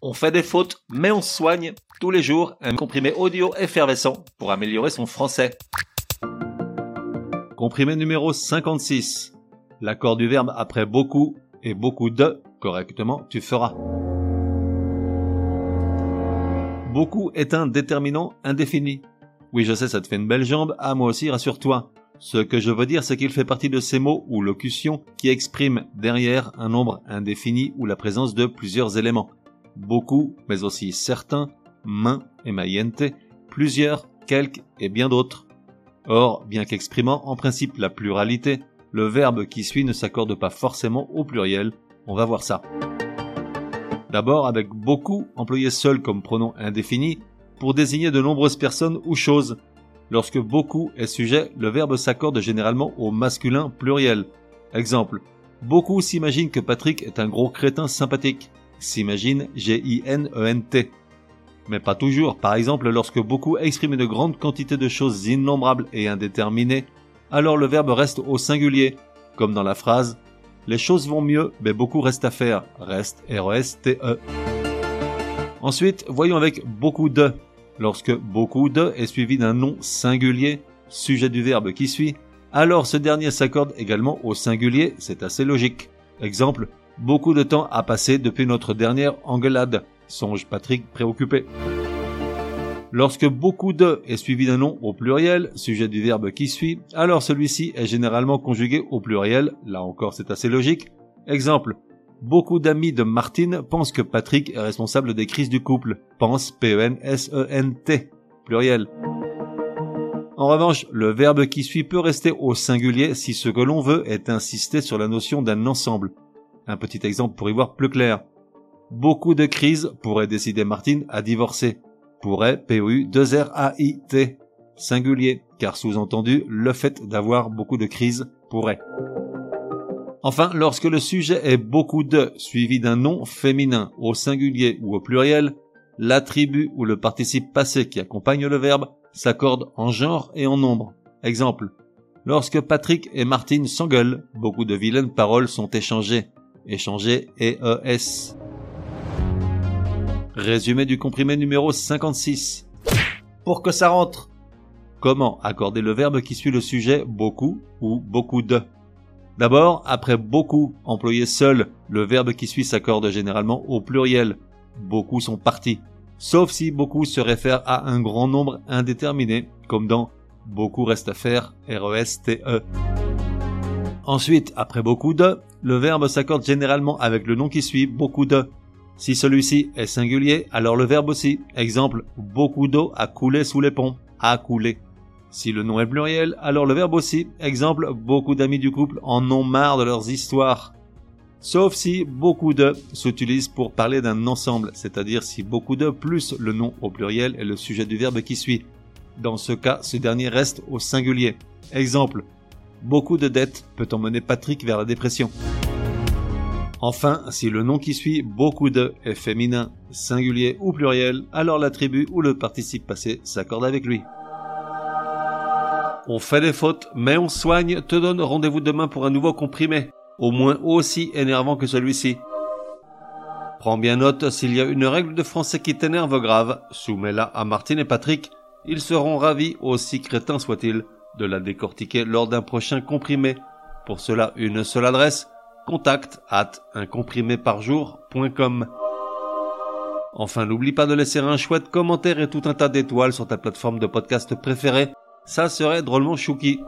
On fait des fautes, mais on soigne tous les jours un comprimé audio effervescent pour améliorer son français. Comprimé numéro 56. L'accord du verbe après beaucoup et beaucoup de, correctement, tu feras. Beaucoup est un déterminant indéfini. Oui, je sais, ça te fait une belle jambe. Ah, moi aussi, rassure-toi. Ce que je veux dire, c'est qu'il fait partie de ces mots ou locutions qui expriment derrière un nombre indéfini ou la présence de plusieurs éléments. Beaucoup, mais aussi certains, main et maillente, plusieurs, quelques et bien d'autres. Or, bien qu'exprimant en principe la pluralité, le verbe qui suit ne s'accorde pas forcément au pluriel. On va voir ça. D'abord avec beaucoup employé seul comme pronom indéfini pour désigner de nombreuses personnes ou choses. Lorsque beaucoup est sujet, le verbe s'accorde généralement au masculin pluriel. Exemple. Beaucoup s'imaginent que Patrick est un gros crétin sympathique. S'imagine G-I-N-E-N-T. Mais pas toujours. Par exemple, lorsque beaucoup expriment une grande quantité de choses innombrables et indéterminées, alors le verbe reste au singulier, comme dans la phrase Les choses vont mieux, mais beaucoup reste à faire. Reste, R-E-S-T-E. Ensuite, voyons avec beaucoup de. Lorsque beaucoup de est suivi d'un nom singulier, sujet du verbe qui suit, alors ce dernier s'accorde également au singulier, c'est assez logique. Exemple, beaucoup de temps a passé depuis notre dernière engueulade. Songe Patrick préoccupé. Lorsque beaucoup de est suivi d'un nom au pluriel, sujet du verbe qui suit, alors celui-ci est généralement conjugué au pluriel, là encore c'est assez logique. Exemple, Beaucoup d'amis de Martine pensent que Patrick est responsable des crises du couple. Pense P-E-N-S-E-N-T. Pluriel. En revanche, le verbe qui suit peut rester au singulier si ce que l'on veut est insister sur la notion d'un ensemble. Un petit exemple pour y voir plus clair. Beaucoup de crises pourraient décider Martine à divorcer. Pourrait, P-U-2-R-A-I-T. Singulier, car sous-entendu, le fait d'avoir beaucoup de crises pourrait. Enfin, lorsque le sujet est beaucoup de suivi d'un nom féminin au singulier ou au pluriel, l'attribut ou le participe passé qui accompagne le verbe s'accorde en genre et en nombre. Exemple. Lorsque Patrick et Martine s'engueulent, beaucoup de vilaines paroles sont échangées. Échangées E-E-S. Résumé du comprimé numéro 56. Pour que ça rentre. Comment accorder le verbe qui suit le sujet beaucoup ou beaucoup de? D'abord, après beaucoup employé seul, le verbe qui suit s'accorde généralement au pluriel. Beaucoup sont partis. Sauf si beaucoup se réfère à un grand nombre indéterminé, comme dans beaucoup reste à faire, R-E-S-T-E. Ensuite, après beaucoup de, le verbe s'accorde généralement avec le nom qui suit, beaucoup de. Si celui-ci est singulier, alors le verbe aussi. Exemple, beaucoup d'eau a coulé sous les ponts, a coulé. Si le nom est pluriel, alors le verbe aussi. Exemple, beaucoup d'amis du couple en ont marre de leurs histoires. Sauf si beaucoup de s'utilise pour parler d'un ensemble, c'est-à-dire si beaucoup de plus le nom au pluriel est le sujet du verbe qui suit. Dans ce cas, ce dernier reste au singulier. Exemple, beaucoup de dettes peut emmener Patrick vers la dépression. Enfin, si le nom qui suit beaucoup de est féminin, singulier ou pluriel, alors l'attribut ou le participe passé s'accorde avec lui. On fait des fautes, mais on soigne, te donne rendez-vous demain pour un nouveau comprimé, au moins aussi énervant que celui-ci. Prends bien note, s'il y a une règle de français qui t'énerve grave, soumets-la à Martine et Patrick, ils seront ravis, aussi crétins soient-ils, de la décortiquer lors d'un prochain comprimé. Pour cela, une seule adresse, contact at uncompriméparjour.com. Enfin, n'oublie pas de laisser un chouette commentaire et tout un tas d'étoiles sur ta plateforme de podcast préférée ça serait drôlement chouki.